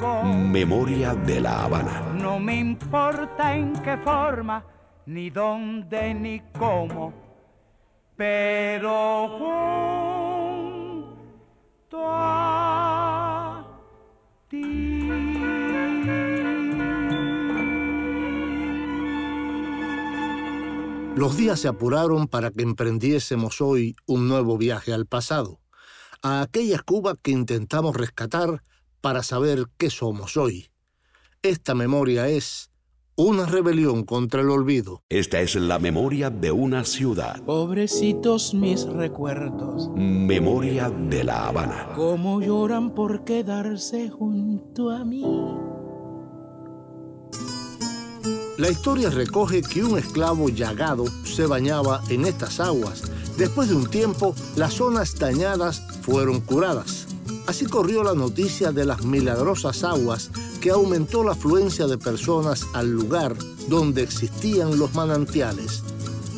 Memoria de la Habana. No me importa en qué forma, ni dónde, ni cómo, pero junto a ti. Los días se apuraron para que emprendiésemos hoy un nuevo viaje al pasado, a aquella Cuba que intentamos rescatar para saber qué somos hoy. Esta memoria es una rebelión contra el olvido. Esta es la memoria de una ciudad. Pobrecitos mis recuerdos, Memoria de la Habana. cómo lloran por quedarse junto a mí. La historia recoge que un esclavo llagado se bañaba en estas aguas. Después de un tiempo, las zonas dañadas fueron curadas. Así corrió la noticia de las milagrosas aguas que aumentó la afluencia de personas al lugar donde existían los manantiales.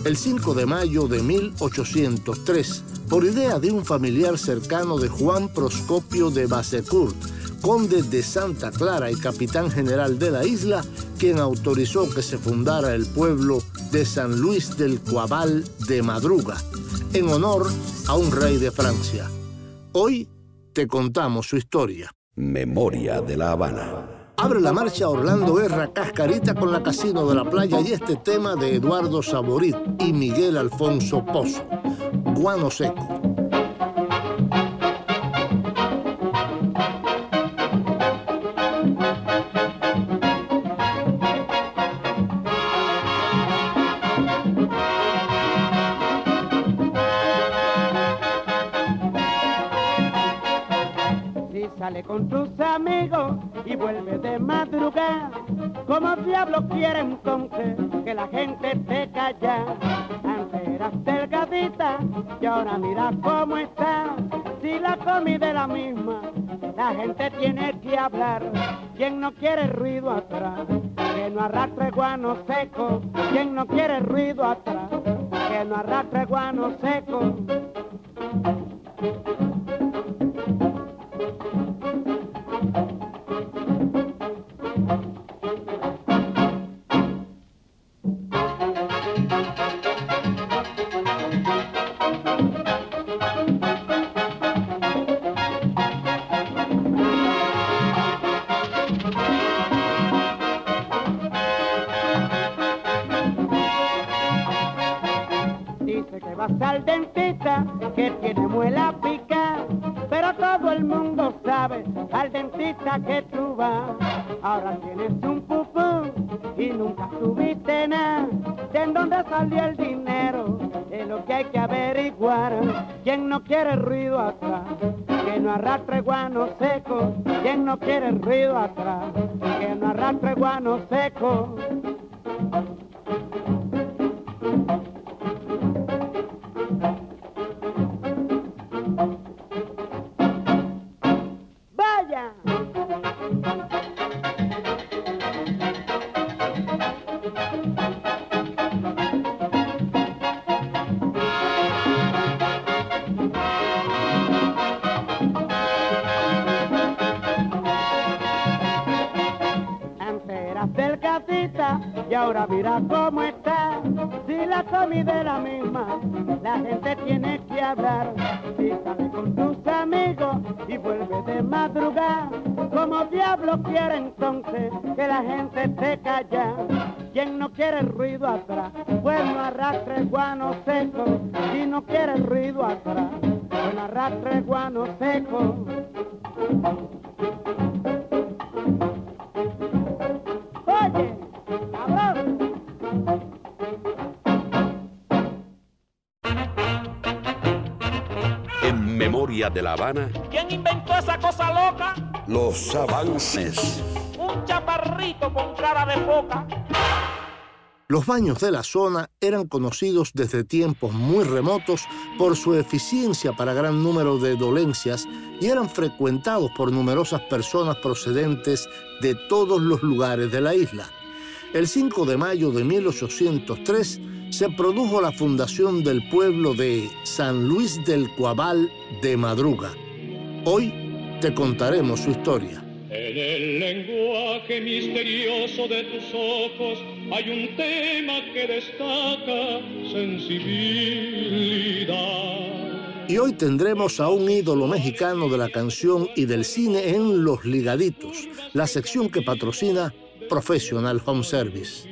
El 5 de mayo de 1803, por idea de un familiar cercano de Juan Proscopio de Basecourt, conde de Santa Clara y capitán general de la isla, quien autorizó que se fundara el pueblo de San Luis del Coabal de Madruga, en honor a un rey de Francia. Hoy te contamos su historia. Memoria de la Habana. Abre la marcha Orlando Guerra Cascarita con la Casino de la Playa y este tema de Eduardo Saborit y Miguel Alfonso Pozo. Guano Seco. Como diablo quiere entonces que la gente te calla. Antes eras delgadita y ahora mira cómo está. Si la comida es la misma, la gente tiene que hablar. Quien no quiere ruido atrás, que no arrastre guano seco. Quien no quiere ruido atrás, que no arrastre guano seco. Que tú vas. Ahora tienes un pupú y nunca tuviste nada. ¿De dónde salió el dinero? Es lo que hay que averiguar. ¿Quién no quiere ruido atrás? Que no arrastre guano seco. ¿Quién no quiere ruido atrás? Que no arrastre guano seco. La gente tiene que hablar. Sale con tus amigos y vuelve de madrugada, como diablo quiere entonces que la gente te calla. Quien no quiere ruido atrás, pues no arrastre guano seco. Si no quiere ruido atrás, pues no arrastre guano seco. De la Habana, ¿Quién inventó esa cosa loca? los avances. Un un chaparrito con cara de foca. Los baños de la zona eran conocidos desde tiempos muy remotos por su eficiencia para gran número de dolencias y eran frecuentados por numerosas personas procedentes de todos los lugares de la isla. El 5 de mayo de 1803 se produjo la fundación del pueblo de San Luis del Cuabal de Madruga. Hoy te contaremos su historia. En el lenguaje misterioso de tus ojos hay un tema que destaca sensibilidad. Y hoy tendremos a un ídolo mexicano de la canción y del cine en Los Ligaditos, la sección que patrocina Professional Home Service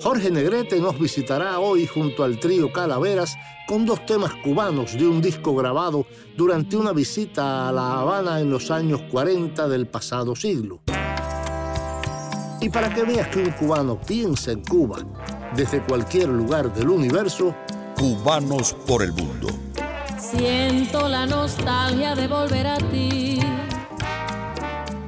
Jorge Negrete nos visitará hoy junto al trío Calaveras con dos temas cubanos de un disco grabado durante una visita a La Habana en los años 40 del pasado siglo. Y para que veas que un cubano piensa en Cuba desde cualquier lugar del universo, Cubanos por el mundo. Siento la nostalgia de volver a ti.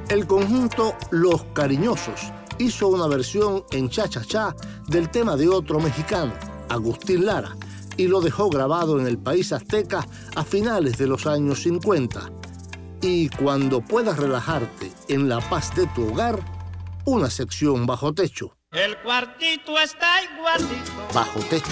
El conjunto Los Cariñosos hizo una versión en cha-cha-cha del tema de otro mexicano, Agustín Lara, y lo dejó grabado en el país azteca a finales de los años 50. Y cuando puedas relajarte en la paz de tu hogar, una sección bajo techo. El cuartito está igualito. Bajo techo,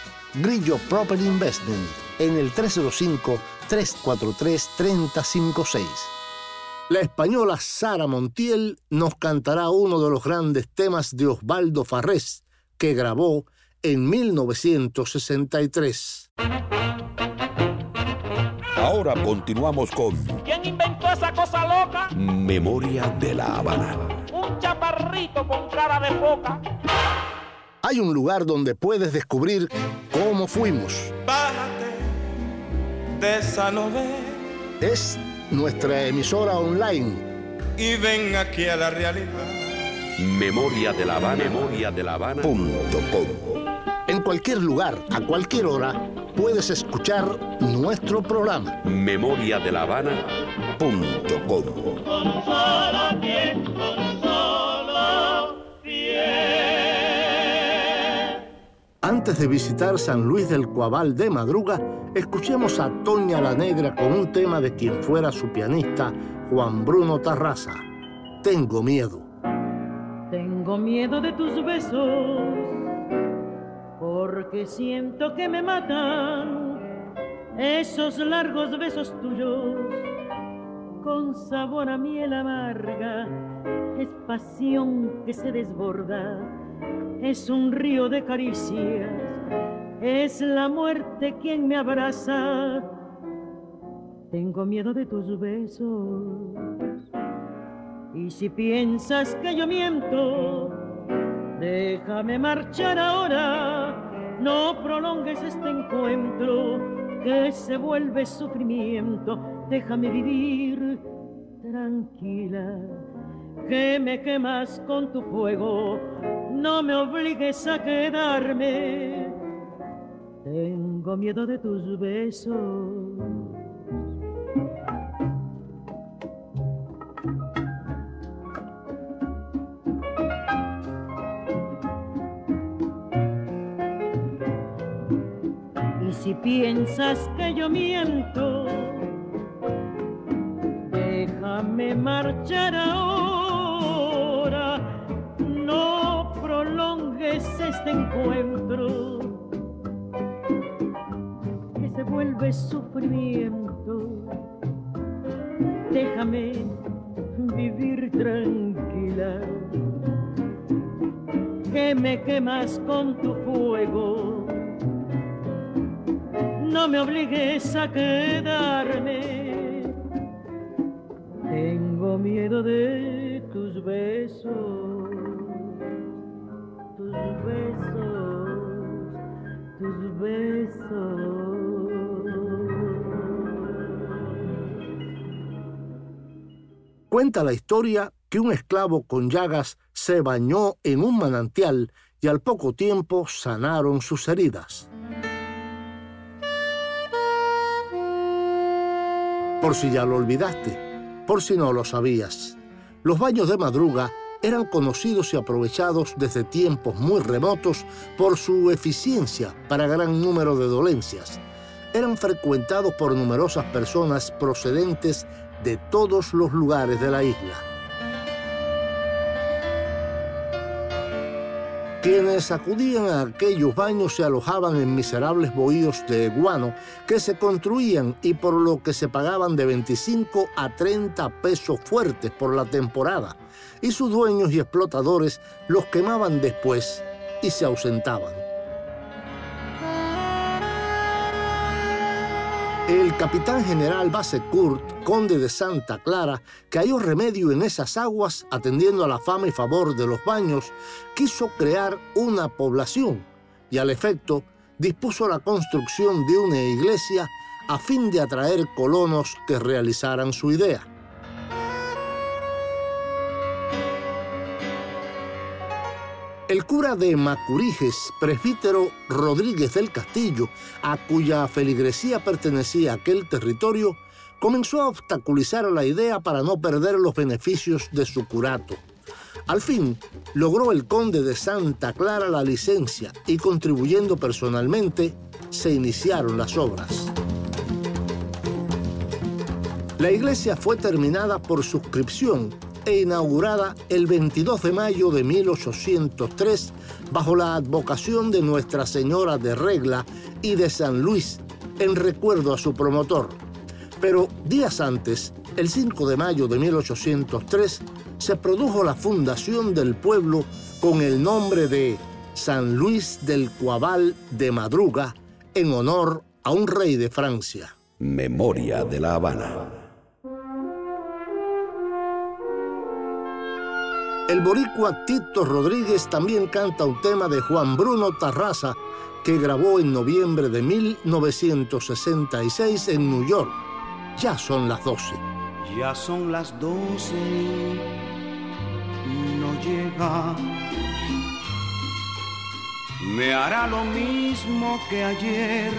Grillo Property Investment en el 305-343-3056. La española Sara Montiel nos cantará uno de los grandes temas de Osvaldo Farrés, que grabó en 1963. Ahora continuamos con ¿Quién inventó esa cosa loca? Memoria de la Habana. Un chaparrito con cara de foca. Hay un lugar donde puedes descubrir cómo fuimos. Bájate de esa Es nuestra emisora online. y ven aquí a la realidad. Memoria de la Habana. Memoria de la Habana. Punto com. En cualquier lugar, a cualquier hora, puedes escuchar nuestro programa. Memoria de la Habana. Punto com. Antes de visitar San Luis del Cuabal de madruga, escuchemos a Toña la Negra con un tema de quien fuera su pianista, Juan Bruno Tarraza. Tengo miedo. Tengo miedo de tus besos, porque siento que me matan esos largos besos tuyos, con sabor a miel amarga, es pasión que se desborda, es un río de caricias, es la muerte quien me abraza. Tengo miedo de tus besos. Y si piensas que yo miento, déjame marchar ahora. No prolongues este encuentro que se vuelve sufrimiento. Déjame vivir tranquila, que me quemas con tu fuego. No me obligues a quedarme. Tengo miedo de tus besos. Y si piensas que yo miento, déjame marchar ahora. No prolongues este encuentro que se vuelve sufrimiento. déjame vivir tranquila. Que me quemas con tu fuego. No me obligues a quedarme. Miedo de tus besos, tus besos, tus besos. Cuenta la historia que un esclavo con llagas se bañó en un manantial y al poco tiempo sanaron sus heridas. Por si ya lo olvidaste, por si no lo sabías, los baños de madruga eran conocidos y aprovechados desde tiempos muy remotos por su eficiencia para gran número de dolencias. Eran frecuentados por numerosas personas procedentes de todos los lugares de la isla. Quienes acudían a aquellos baños se alojaban en miserables bohíos de guano que se construían y por lo que se pagaban de 25 a 30 pesos fuertes por la temporada, y sus dueños y explotadores los quemaban después y se ausentaban. El capitán general Bassecourt, conde de Santa Clara, que halló remedio en esas aguas atendiendo a la fama y favor de los baños, quiso crear una población y al efecto dispuso la construcción de una iglesia a fin de atraer colonos que realizaran su idea. El cura de Macuriges, presbítero Rodríguez del Castillo, a cuya feligresía pertenecía aquel territorio, comenzó a obstaculizar la idea para no perder los beneficios de su curato. Al fin, logró el conde de Santa Clara la licencia y contribuyendo personalmente, se iniciaron las obras. La iglesia fue terminada por suscripción e inaugurada el 22 de mayo de 1803 bajo la advocación de Nuestra Señora de Regla y de San Luis en recuerdo a su promotor. Pero días antes, el 5 de mayo de 1803, se produjo la fundación del pueblo con el nombre de San Luis del Cuabal de Madruga en honor a un rey de Francia. Memoria de la Habana. El boricua Tito Rodríguez también canta un tema de Juan Bruno Tarraza que grabó en noviembre de 1966 en New York. Ya son las 12. Ya son las 12, no llega. Me hará lo mismo que ayer.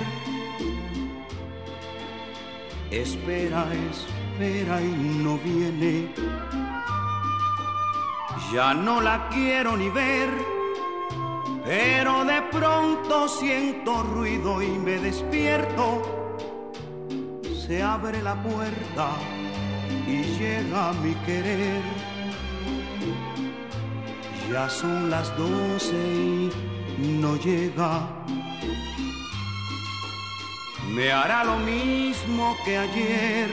Espera, espera y no viene ya no la quiero ni ver, pero de pronto siento ruido y me despierto. Se abre la puerta y llega mi querer. Ya son las doce y no llega. Me hará lo mismo que ayer.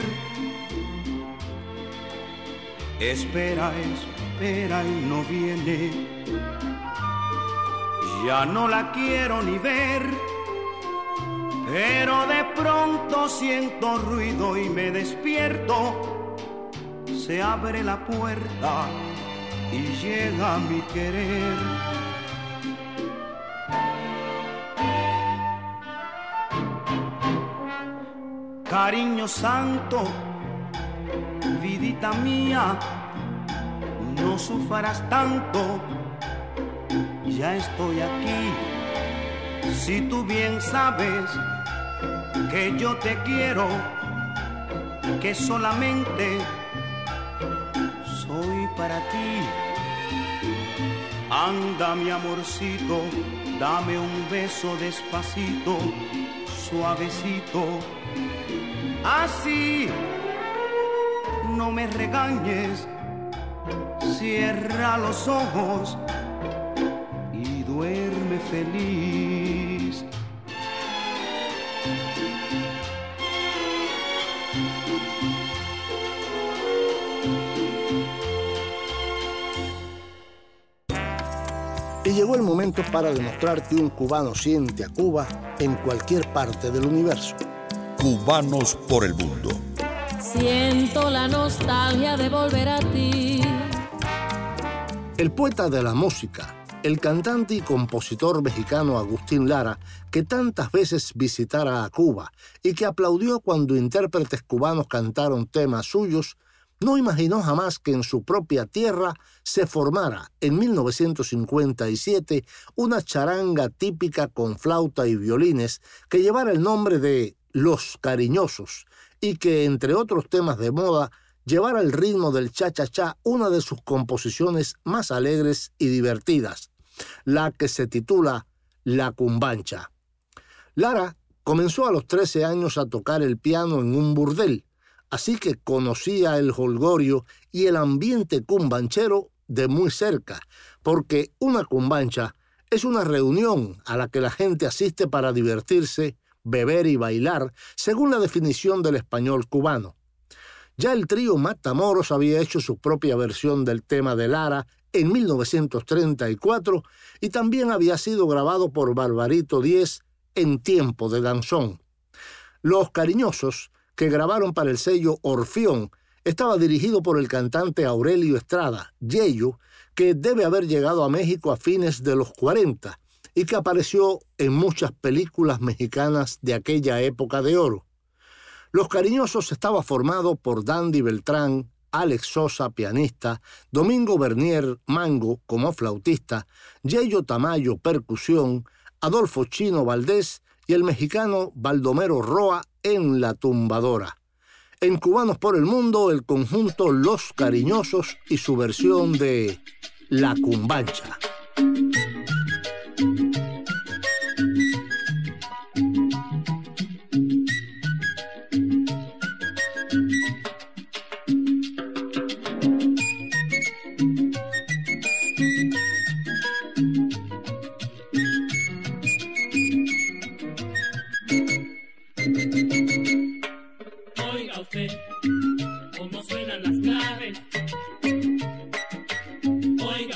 Espera, espera y no viene. Ya no la quiero ni ver, pero de pronto siento ruido y me despierto. Se abre la puerta y llega mi querer. Cariño santo, vidita mía, no sufras tanto, ya estoy aquí. Si tú bien sabes que yo te quiero, que solamente soy para ti. Anda mi amorcito, dame un beso despacito, suavecito. Así, no me regañes Cierra los ojos y duerme feliz. Y llegó el momento para demostrar que un cubano siente a Cuba en cualquier parte del universo. Cubanos por el mundo. Siento la nostalgia de volver a ti el poeta de la música, el cantante y compositor mexicano Agustín Lara, que tantas veces visitara a Cuba y que aplaudió cuando intérpretes cubanos cantaron temas suyos, no imaginó jamás que en su propia tierra se formara en 1957 una charanga típica con flauta y violines que llevara el nombre de Los Cariñosos y que, entre otros temas de moda, llevara el ritmo del cha-cha-cha, una de sus composiciones más alegres y divertidas, la que se titula La Cumbancha. Lara comenzó a los 13 años a tocar el piano en un burdel, así que conocía el holgorio y el ambiente cumbanchero de muy cerca, porque una cumbancha es una reunión a la que la gente asiste para divertirse, beber y bailar, según la definición del español cubano. Ya el trío Matamoros había hecho su propia versión del tema de Lara en 1934 y también había sido grabado por Barbarito Diez en tiempo de danzón. Los Cariñosos, que grabaron para el sello Orfión, estaba dirigido por el cantante Aurelio Estrada, Yeyo, que debe haber llegado a México a fines de los 40 y que apareció en muchas películas mexicanas de aquella época de oro. Los Cariñosos estaba formado por Dandy Beltrán, Alex Sosa, pianista, Domingo Bernier, mango, como flautista, Yeyo Tamayo, percusión, Adolfo Chino Valdés y el mexicano Baldomero Roa en la tumbadora. En Cubanos por el Mundo, el conjunto Los Cariñosos y su versión de La Cumbancha.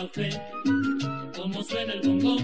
café, como suena el bongo.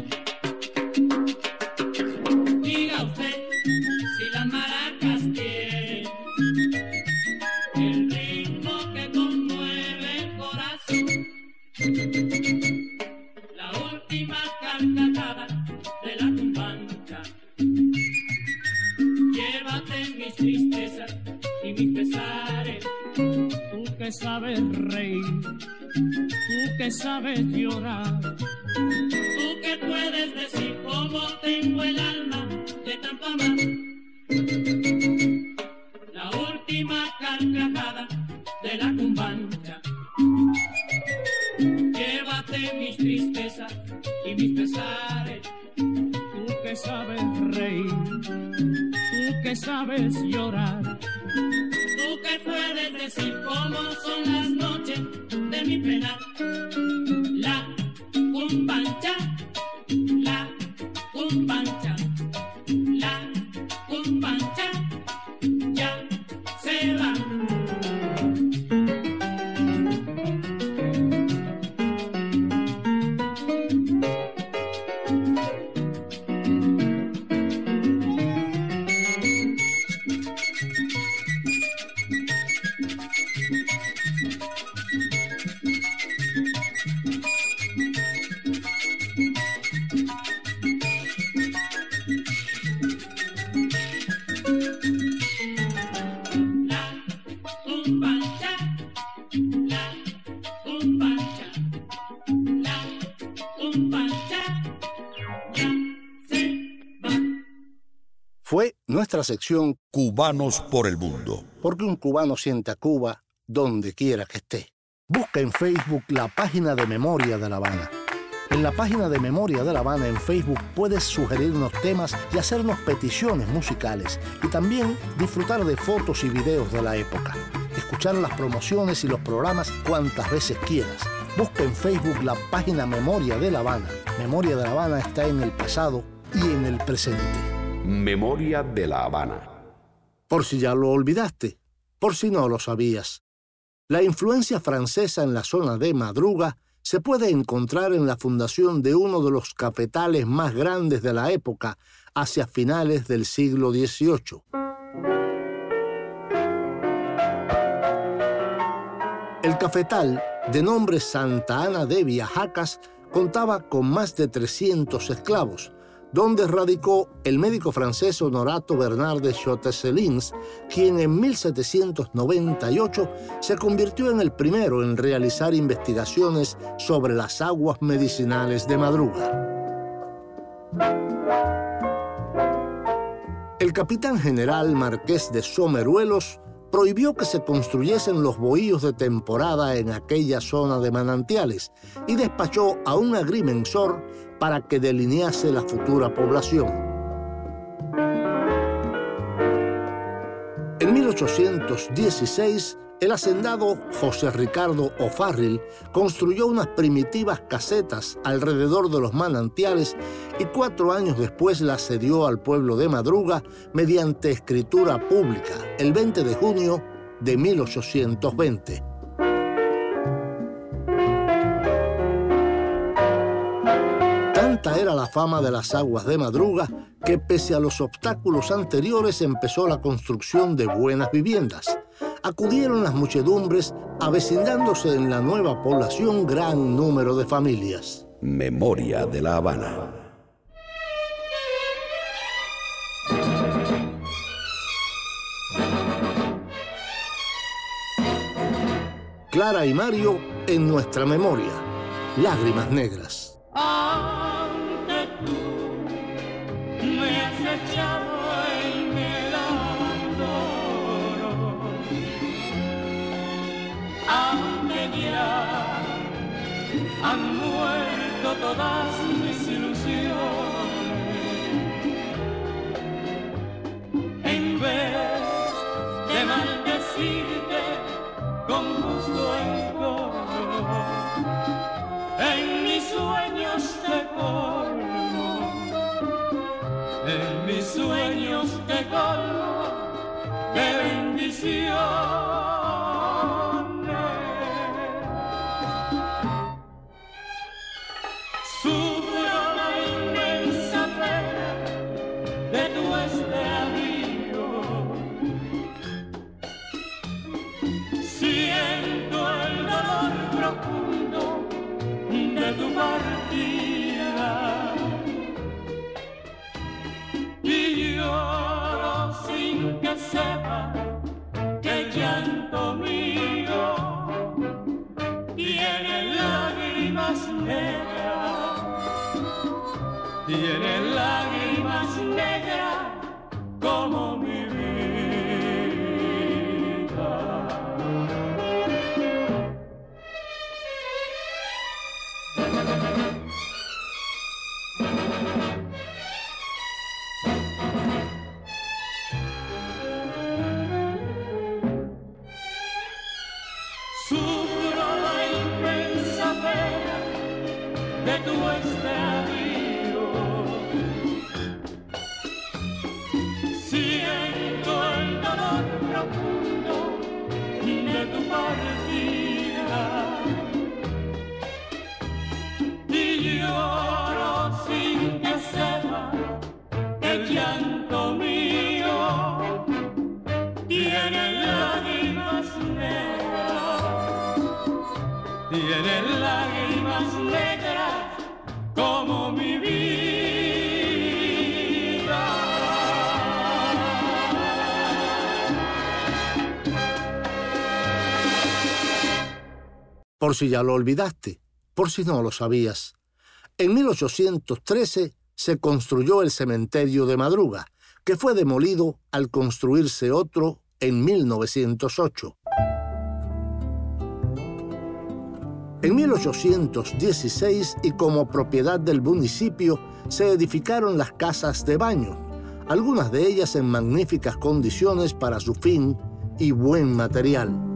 Nuestra sección Cubanos por el Mundo. Porque un cubano siente a Cuba donde quiera que esté. Busca en Facebook la página de Memoria de La Habana. En la página de Memoria de La Habana en Facebook puedes sugerirnos temas y hacernos peticiones musicales y también disfrutar de fotos y videos de la época. Escuchar las promociones y los programas cuantas veces quieras. Busca en Facebook la página Memoria de La Habana. Memoria de La Habana está en el pasado y en el presente. Memoria de la Habana. Por si ya lo olvidaste, por si no lo sabías. La influencia francesa en la zona de Madruga se puede encontrar en la fundación de uno de los cafetales más grandes de la época, hacia finales del siglo XVIII. El cafetal, de nombre Santa Ana de Viajacas, contaba con más de 300 esclavos, donde radicó el médico francés Honorato Bernard de quien en 1798 se convirtió en el primero en realizar investigaciones sobre las aguas medicinales de Madruga. El capitán general Marqués de Someruelos prohibió que se construyesen los bohíos de temporada en aquella zona de manantiales y despachó a un agrimensor para que delinease la futura población. En 1816, el hacendado José Ricardo O'Farrill construyó unas primitivas casetas alrededor de los manantiales y cuatro años después las cedió al pueblo de Madruga mediante escritura pública, el 20 de junio de 1820. era la fama de las aguas de madruga que pese a los obstáculos anteriores empezó la construcción de buenas viviendas. Acudieron las muchedumbres avecindándose en la nueva población gran número de familias. Memoria de la Habana. Clara y Mario en nuestra memoria. Lágrimas negras. You. Por si ya lo olvidaste, por si no lo sabías. En 1813 se construyó el cementerio de Madruga, que fue demolido al construirse otro en 1908. En 1816 y como propiedad del municipio se edificaron las casas de baño, algunas de ellas en magníficas condiciones para su fin y buen material.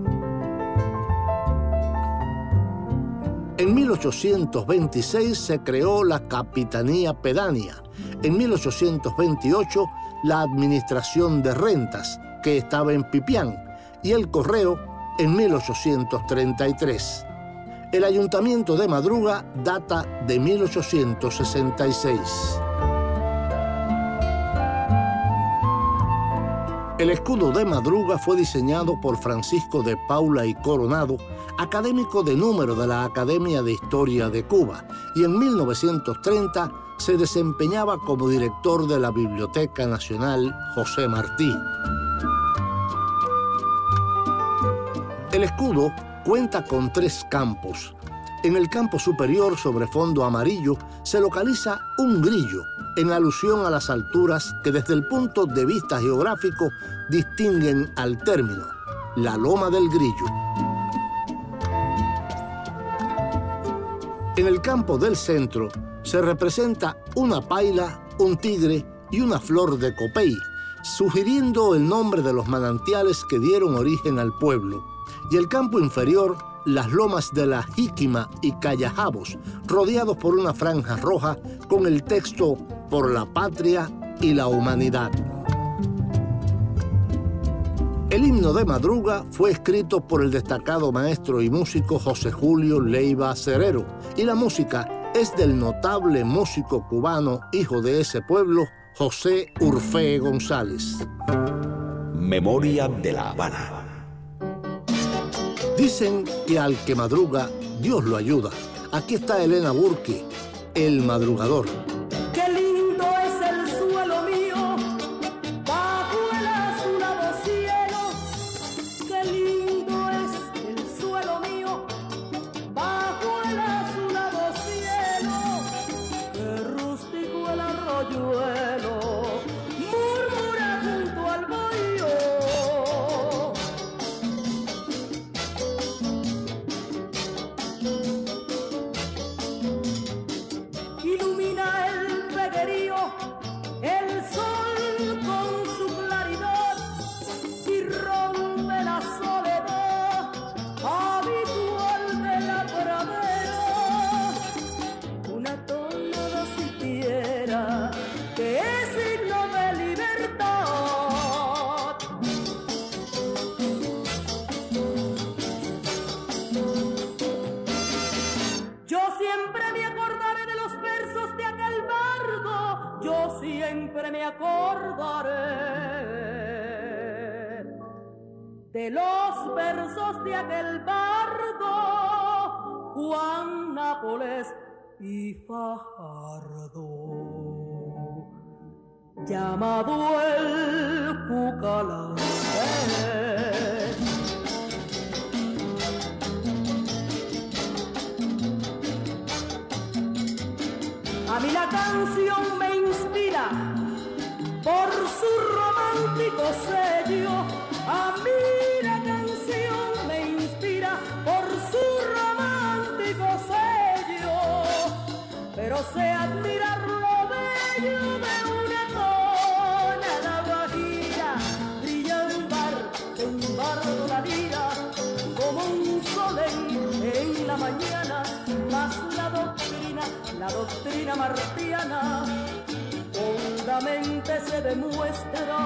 En 1826 se creó la Capitanía Pedánea. En 1828 la Administración de Rentas, que estaba en Pipián, y el Correo en 1833. El ayuntamiento de Madruga data de 1866. El escudo de Madruga fue diseñado por Francisco de Paula y Coronado, académico de número de la Academia de Historia de Cuba, y en 1930 se desempeñaba como director de la Biblioteca Nacional José Martí. El escudo cuenta con tres campos. En el campo superior, sobre fondo amarillo, se localiza un grillo, en alusión a las alturas que desde el punto de vista geográfico distinguen al término, la loma del grillo. En el campo del centro se representa una paila, un tigre y una flor de copey, sugiriendo el nombre de los manantiales que dieron origen al pueblo, y el campo inferior las lomas de la Jíquima y Callajabos, rodeados por una franja roja con el texto Por la patria y la humanidad. El himno de Madruga fue escrito por el destacado maestro y músico José Julio Leiva Cerero y la música es del notable músico cubano, hijo de ese pueblo, José Urfe González. Memoria de la Habana. Dicen que al que madruga, Dios lo ayuda. Aquí está Elena Burke, el madrugador. Llamado el Cucalán. A mí la canción me inspira por su romántico sello. A mí pero sé admirar martiana, hondamente se demuestra,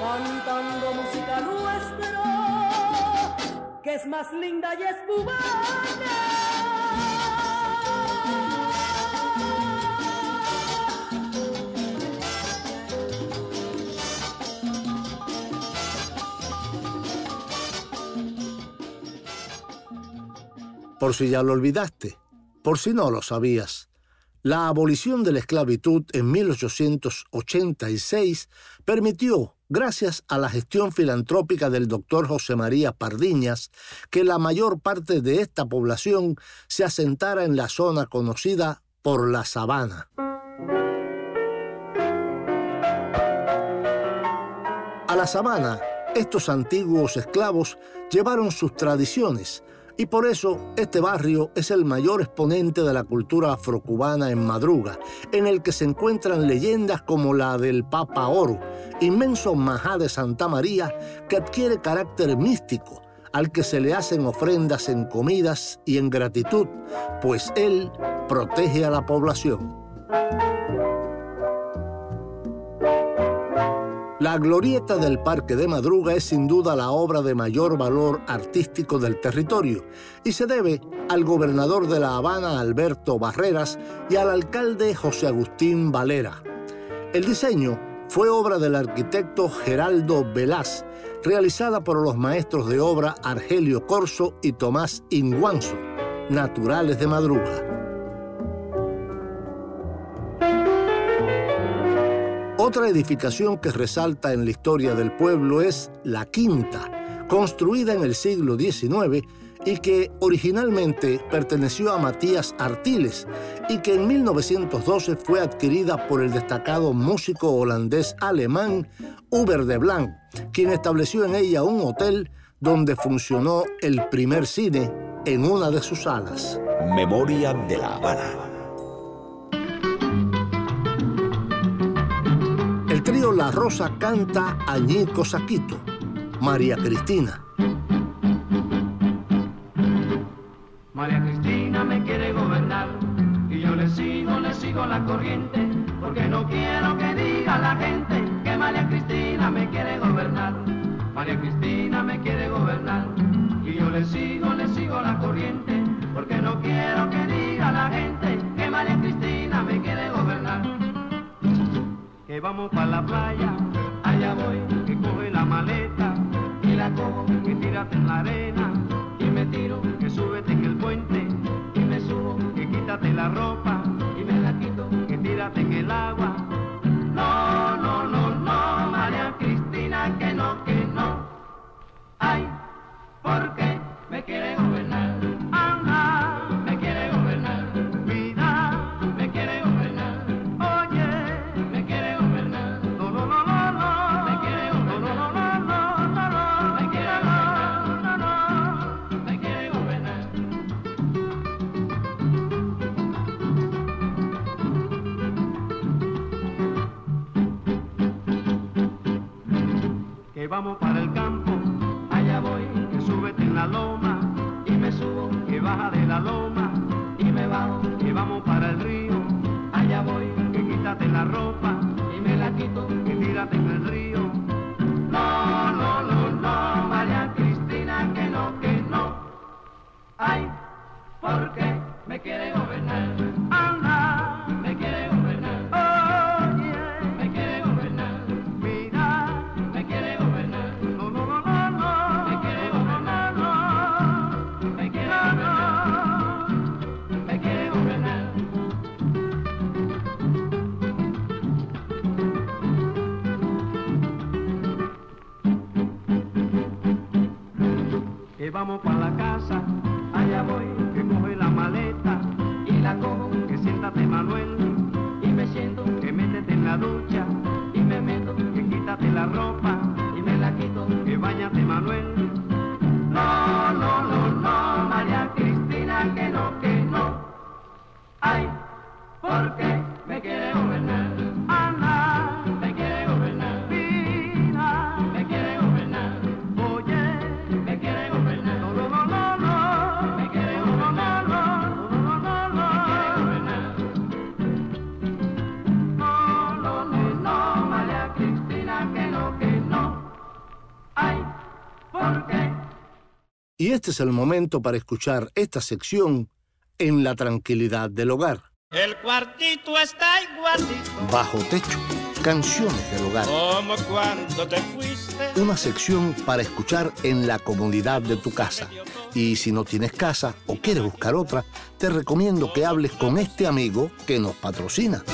cantando música nuestra, que es más linda y es cubana. por si ya lo olvidaste, por si no lo sabías. La abolición de la esclavitud en 1886 permitió, gracias a la gestión filantrópica del doctor José María Pardiñas, que la mayor parte de esta población se asentara en la zona conocida por la sabana. A la sabana, estos antiguos esclavos llevaron sus tradiciones, y por eso este barrio es el mayor exponente de la cultura afrocubana en Madruga, en el que se encuentran leyendas como la del Papa Oro, inmenso majá de Santa María que adquiere carácter místico, al que se le hacen ofrendas en comidas y en gratitud, pues él protege a la población. La Glorieta del Parque de Madruga es sin duda la obra de mayor valor artístico del territorio y se debe al gobernador de La Habana, Alberto Barreras, y al alcalde José Agustín Valera. El diseño fue obra del arquitecto Geraldo Velaz, realizada por los maestros de obra Argelio Corso y Tomás Inguanzo, naturales de Madruga. Otra edificación que resalta en la historia del pueblo es La Quinta, construida en el siglo XIX y que originalmente perteneció a Matías Artiles y que en 1912 fue adquirida por el destacado músico holandés alemán Hubert de Blanc, quien estableció en ella un hotel donde funcionó el primer cine en una de sus salas. Memoria de la Habana. Trío La Rosa canta Añico Saquito, María Cristina. María Cristina me quiere gobernar y yo le sigo, le sigo la corriente, porque no quiero que diga la gente que María Cristina me quiere gobernar. María Cristina me quiere gobernar y yo le sigo, le sigo la corriente, porque no quiero que diga la gente que María Cristina me quiere gobernar vamos para la playa, allá voy, que coge la maleta y la cojo, que tírate en la arena y me tiro, que súbete en el puente este es el momento para escuchar esta sección en la tranquilidad del hogar. El cuartito está igualito. Bajo techo, canciones del hogar. Como cuando te fuiste. Una sección para escuchar en la comodidad de tu casa. Y si no tienes casa o quieres buscar otra, te recomiendo que hables con este amigo que nos patrocina.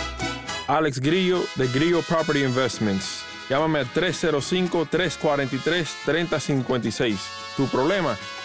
Alex Grillo de Grillo Property Investments. Llámame al 305-343-3056. Tu problema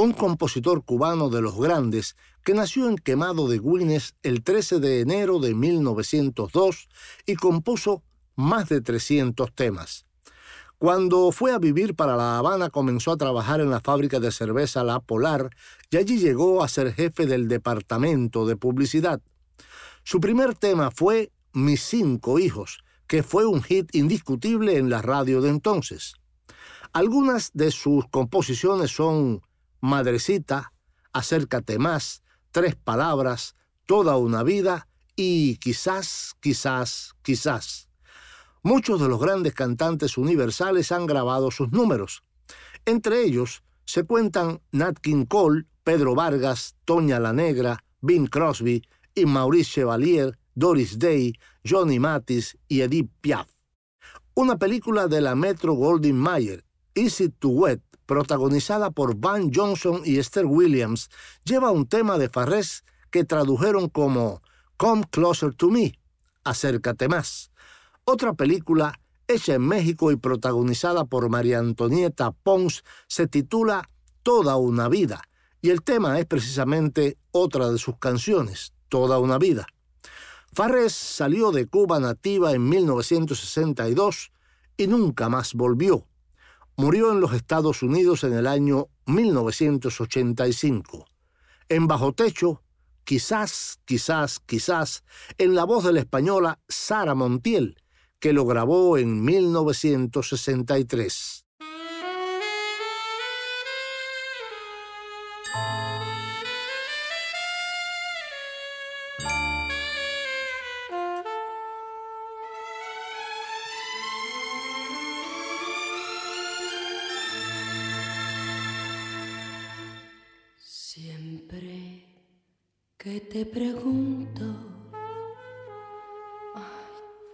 un compositor cubano de los grandes que nació en Quemado de Guines el 13 de enero de 1902 y compuso más de 300 temas. Cuando fue a vivir para La Habana comenzó a trabajar en la fábrica de cerveza La Polar y allí llegó a ser jefe del departamento de publicidad. Su primer tema fue Mis cinco hijos, que fue un hit indiscutible en la radio de entonces. Algunas de sus composiciones son Madrecita, Acércate más, Tres Palabras, Toda una vida y Quizás, quizás, quizás. Muchos de los grandes cantantes universales han grabado sus números. Entre ellos se cuentan Nat King Cole, Pedro Vargas, Toña la Negra, Bing Crosby y Maurice Chevalier, Doris Day, Johnny Mathis y Edith Piaf. Una película de la Metro Goldwyn Mayer, Easy to Wet, protagonizada por Van Johnson y Esther Williams, lleva un tema de Farrés que tradujeron como Come Closer to Me, acércate más. Otra película hecha en México y protagonizada por María Antonieta Pons se titula Toda una vida y el tema es precisamente otra de sus canciones, Toda una vida. Farrés salió de Cuba nativa en 1962 y nunca más volvió. Murió en los Estados Unidos en el año 1985. En Bajo Techo, quizás, quizás, quizás, en la voz de la española Sara Montiel, que lo grabó en 1963. Te pregunto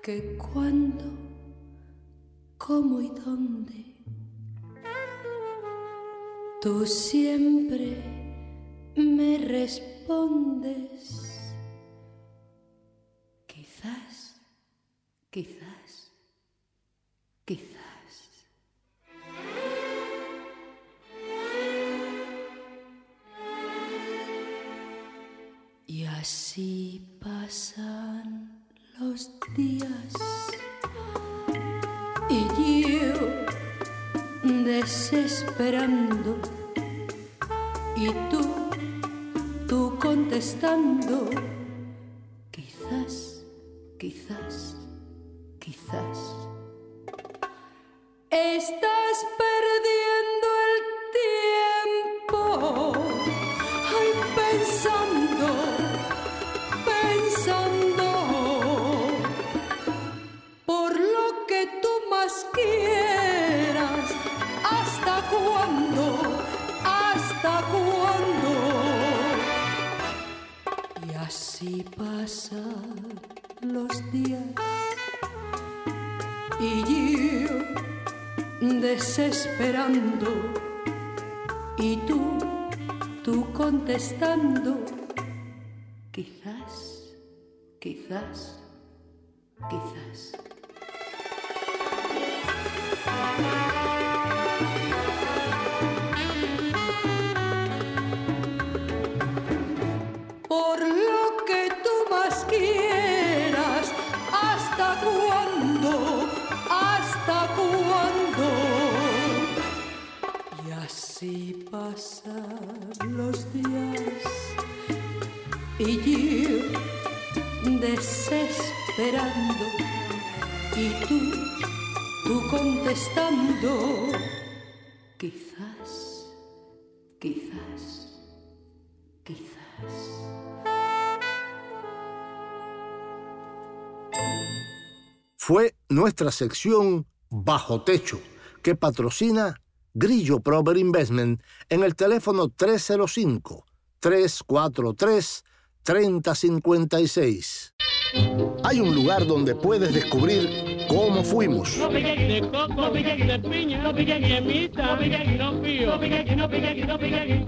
que cuándo, cómo y dónde. Tú siempre me respondes. Quieras, ¿hasta cuándo? ¿Hasta cuándo? Y así pasan los días y yo desesperando y tú, tú contestando, nuestra sección Bajo Techo, que patrocina Grillo Proper Investment en el teléfono 305-343-3056. Hay un lugar donde puedes descubrir cómo fuimos.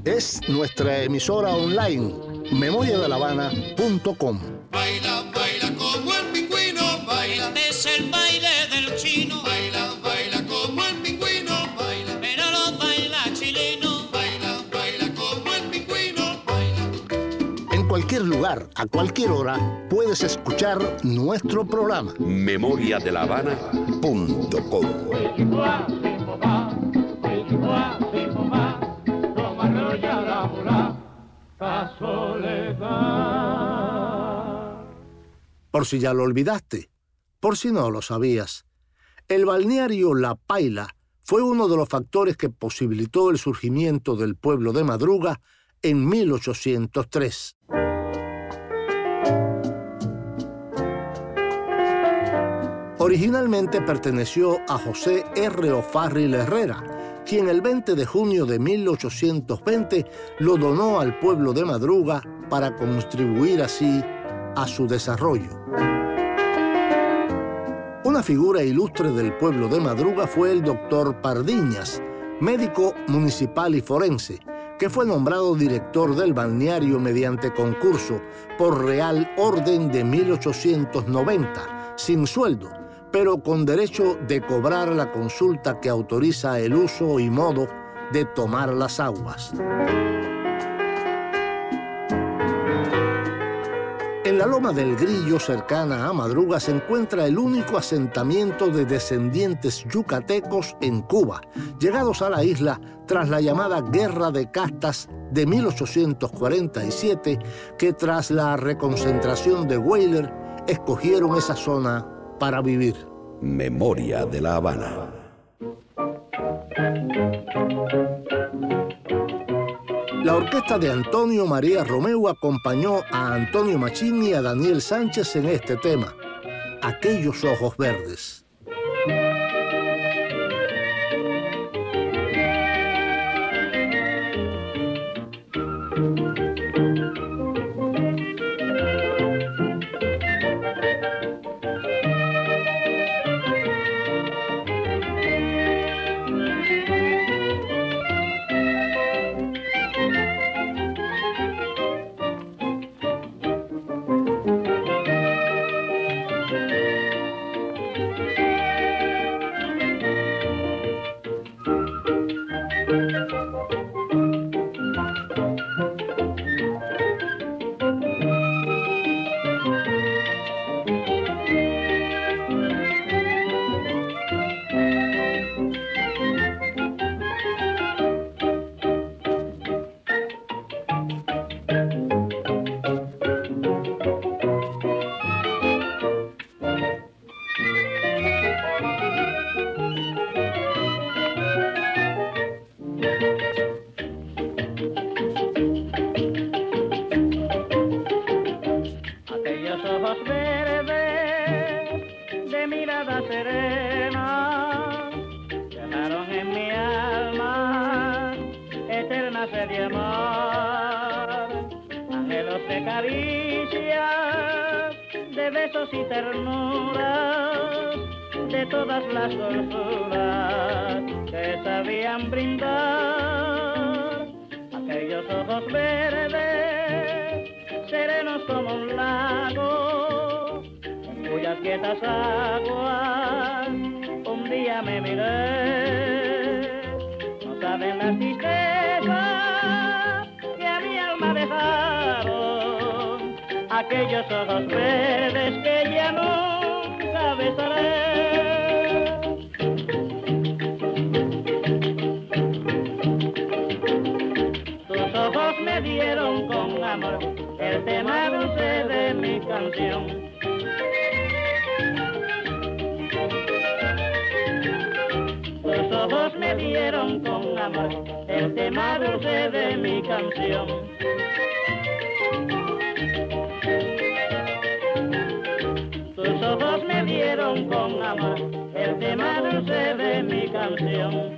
Es nuestra emisora online, memoriadelavana.com. Baila, baila como el pingüino, baila. Este es el baile lugar, a cualquier hora, puedes escuchar nuestro programa. Memoria de la Habana.com. Por si ya lo olvidaste, por si no lo sabías, el balneario La Paila fue uno de los factores que posibilitó el surgimiento del pueblo de Madruga en 1803. Originalmente perteneció a José R. O'Farrill Herrera, quien el 20 de junio de 1820 lo donó al pueblo de Madruga para contribuir así a su desarrollo. Una figura ilustre del pueblo de Madruga fue el doctor Pardiñas, médico municipal y forense, que fue nombrado director del balneario mediante concurso por Real Orden de 1890, sin sueldo, pero con derecho de cobrar la consulta que autoriza el uso y modo de tomar las aguas. En la Loma del Grillo, cercana a Madruga, se encuentra el único asentamiento de descendientes yucatecos en Cuba, llegados a la isla tras la llamada Guerra de Castas de 1847, que tras la reconcentración de Weyler escogieron esa zona para vivir. Memoria de la Habana. La orquesta de Antonio María Romeo acompañó a Antonio Machini y a Daniel Sánchez en este tema, Aquellos Ojos Verdes. Tus ojos me dieron con amor el tema dulce de mi canción. Tus ojos me dieron con amor el tema dulce de mi canción.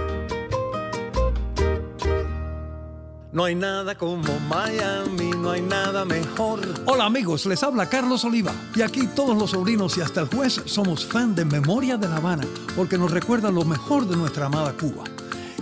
No hay nada como Miami, no hay nada mejor. Hola amigos, les habla Carlos Oliva. Y aquí todos los sobrinos y hasta el juez somos fan de Memoria de La Habana porque nos recuerda lo mejor de nuestra amada Cuba.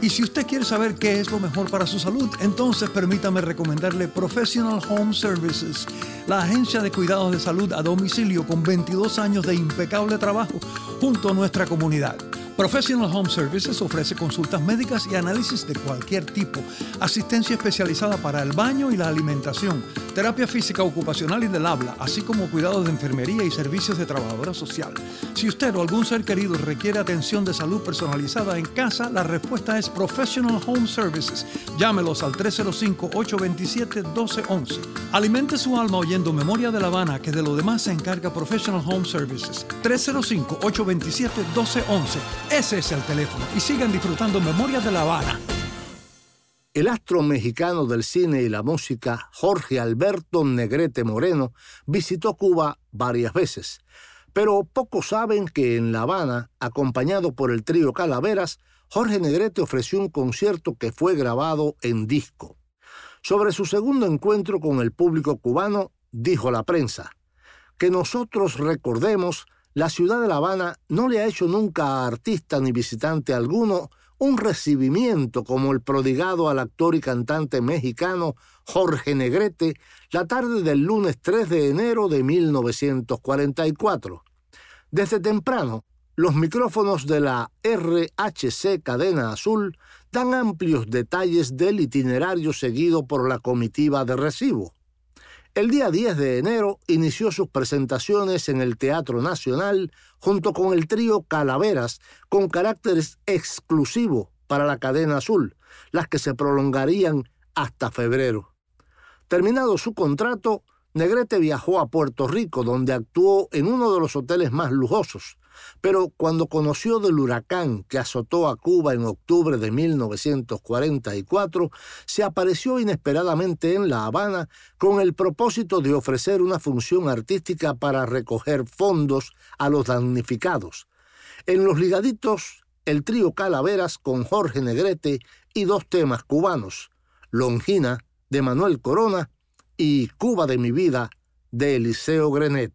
Y si usted quiere saber qué es lo mejor para su salud, entonces permítame recomendarle Professional Home Services, la agencia de cuidados de salud a domicilio con 22 años de impecable trabajo junto a nuestra comunidad. Professional Home Services ofrece consultas médicas y análisis de cualquier tipo, asistencia especializada para el baño y la alimentación, terapia física ocupacional y del habla, así como cuidados de enfermería y servicios de trabajadora social. Si usted o algún ser querido requiere atención de salud personalizada en casa, la respuesta es Professional Home Services. Llámelos al 305-827-1211. Alimente su alma oyendo Memoria de La Habana, que de lo demás se encarga Professional Home Services. 305-827-1211. Ese es el teléfono. Y sigan disfrutando Memoria de La Habana. El astro mexicano del cine y la música, Jorge Alberto Negrete Moreno, visitó Cuba varias veces. Pero pocos saben que en La Habana, acompañado por el trío Calaveras, Jorge Negrete ofreció un concierto que fue grabado en disco. Sobre su segundo encuentro con el público cubano, dijo la prensa, que nosotros recordemos la ciudad de La Habana no le ha hecho nunca a artista ni visitante alguno un recibimiento como el prodigado al actor y cantante mexicano Jorge Negrete la tarde del lunes 3 de enero de 1944. Desde temprano, los micrófonos de la RHC Cadena Azul dan amplios detalles del itinerario seguido por la comitiva de recibo. El día 10 de enero inició sus presentaciones en el Teatro Nacional junto con el trío Calaveras, con caracteres exclusivo para la cadena azul, las que se prolongarían hasta febrero. Terminado su contrato, Negrete viajó a Puerto Rico, donde actuó en uno de los hoteles más lujosos, pero cuando conoció del huracán que azotó a Cuba en octubre de 1944, se apareció inesperadamente en La Habana con el propósito de ofrecer una función artística para recoger fondos a los damnificados. En los ligaditos, el trío Calaveras con Jorge Negrete y dos temas cubanos, Longina, de Manuel Corona, y Cuba de mi vida, de Eliseo Grenet.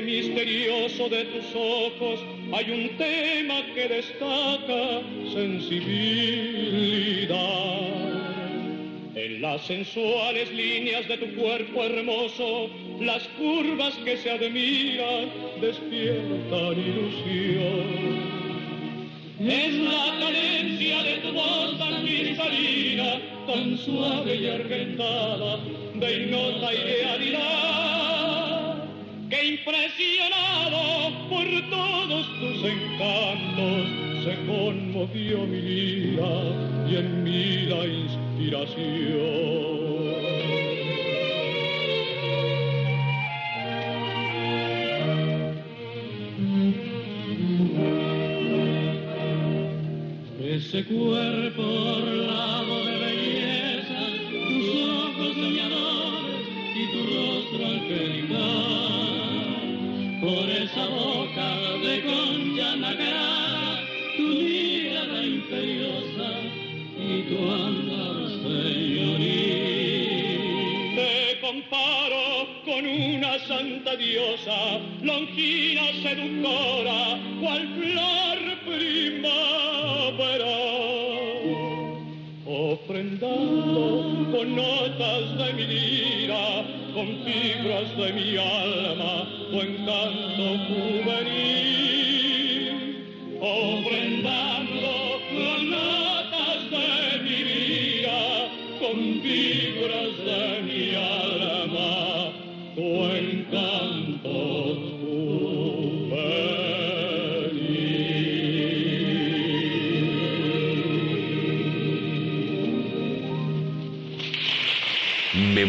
Misterioso de tus ojos hay un tema que destaca sensibilidad. En las sensuales líneas de tu cuerpo hermoso, las curvas que se admiran despiertan ilusión. Es la cadencia de tu voz tan cristalina, tan suave y argentada, de ignota idealidad, que impresionado por todos tus encantos, se conmovió mi vida y en mí la inspiración. Ese cuerpo orlado de belleza, tus ojos soñadores y tu rostro angelical, por esa boca de concha nacarada, tu mirada imperiosa y tu andar señoril. Te comparo con una santa diosa, longina seductora, cual flor primavera ofrendando con notas de mi lira, con fibras de mi alma, tu encanto juvenil. Ofrendando notas de mi vida, con fibras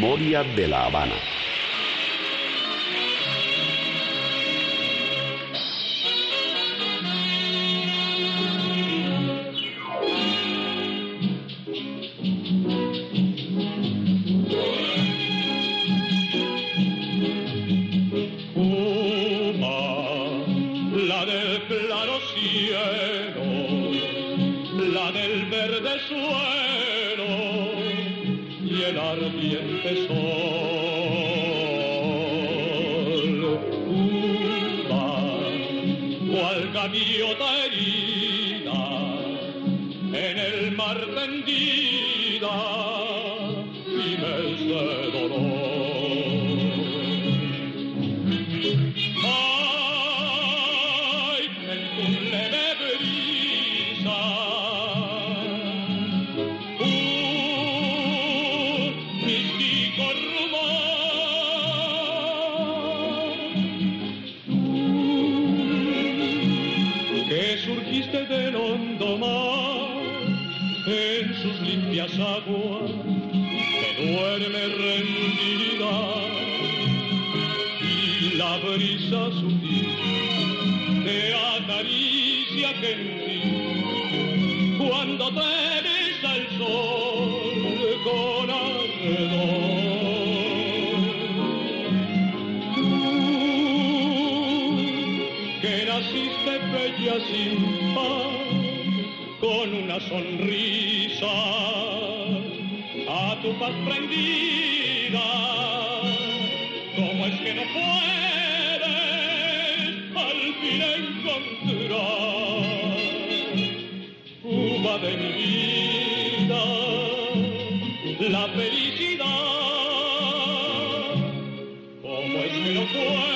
Memoria de la Habana. Surgiste del hondo mar, en sus limpias aguas, que duerme rendida, y la brisa sutil te acaricia gentil, cuando te besa el sol sin par, con una sonrisa a tu paz prendida. ¿Cómo es que no puedes al fin encontrar Cuba de mi vida, la felicidad? ¿Cómo es que no puedes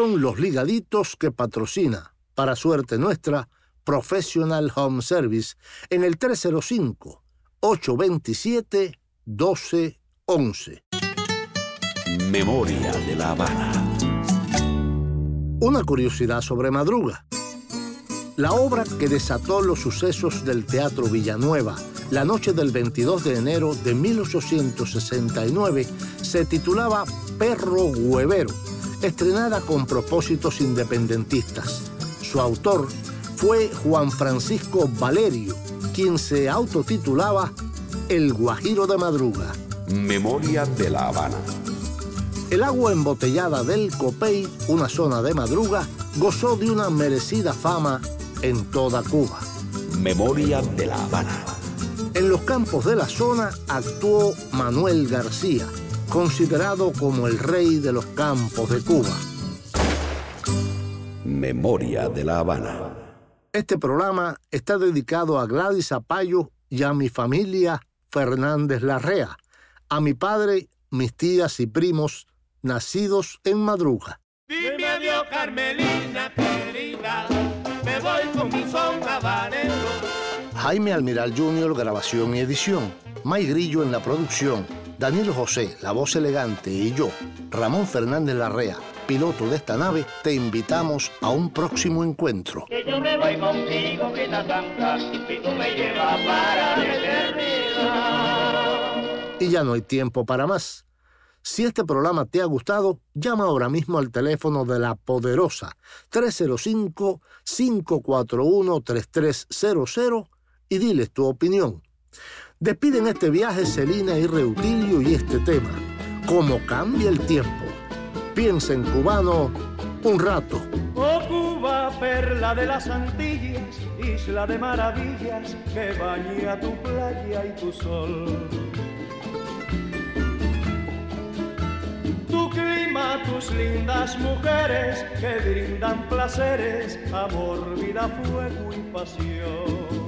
Fueron los ligaditos que patrocina, para suerte nuestra, Professional Home Service en el 305-827-1211. Memoria de la Habana. Una curiosidad sobre Madruga. La obra que desató los sucesos del Teatro Villanueva la noche del 22 de enero de 1869 se titulaba Perro Huevero, estrenada con propósitos independentistas. Su autor fue Juan Francisco Valerio, quien se autotitulaba El Guajiro de Madruga. Memoria de la Habana. El agua embotellada del Copey, una zona de Madruga, gozó de una merecida fama en toda Cuba. Memoria de la Habana. En los campos de la zona actuó Manuel García, considerado como el rey de los campos de Cuba. Memoria de la Habana. Este programa está dedicado a Gladys Apayo y a mi familia Fernández Larrea, a mi padre, mis tías y primos, nacidos en Madruga. Dime adiós, Carmelina querida, me voy con mi son. Jaime Almiral Jr., grabación y edición. May Grillo en la producción. Danilo José, la voz elegante, y yo, Ramón Fernández Larrea, piloto de esta nave, te invitamos a un próximo encuentro. Que yo me voy contigo, que la santa, y tú me llevas para la eternidad. Y ya no hay tiempo para más. Si este programa te ha gustado, llama ahora mismo al teléfono de la Poderosa 305-541-3300 y diles tu opinión. Despiden este viaje Celina y Reutilio y este tema. ¿Cómo cambia el tiempo? Piensa en cubano un rato. Oh Cuba, perla de las Antillas, isla de maravillas que baña tu playa y tu sol. Tu clima, tus lindas mujeres que brindan placeres, amor, vida, fuego y pasión.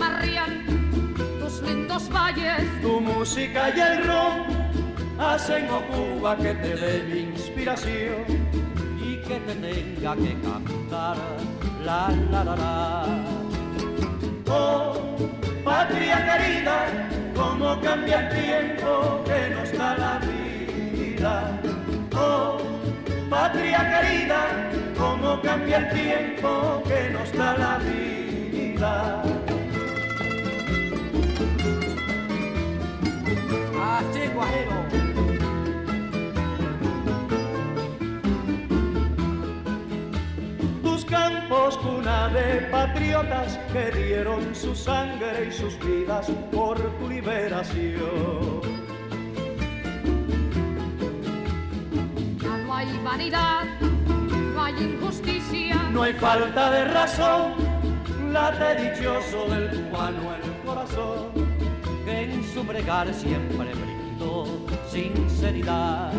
Tus lindos valles, Tu música y el ron hacen, oh Cuba, que te mi inspiración y que te tenga que cantar la la la la. Oh, patria querida, cómo cambia el tiempo que nos da la vida. Oh, patria querida, cómo cambia el tiempo que nos da la vida. Así, guajero. cuna de patriotas que dieron su sangre y sus vidas por tu liberación. Ya no hay vanidad, no hay injusticia. No hay falta de razón, late dichoso del cubano el corazón, que en su bregar siempre brindó sinceridad.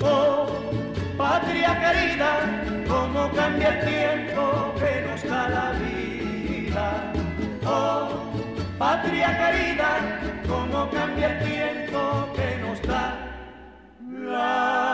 Oh, patria querida, cómo cambia el tiempo que nos da la vida. Oh, patria querida, cómo cambia el tiempo que nos da la vida.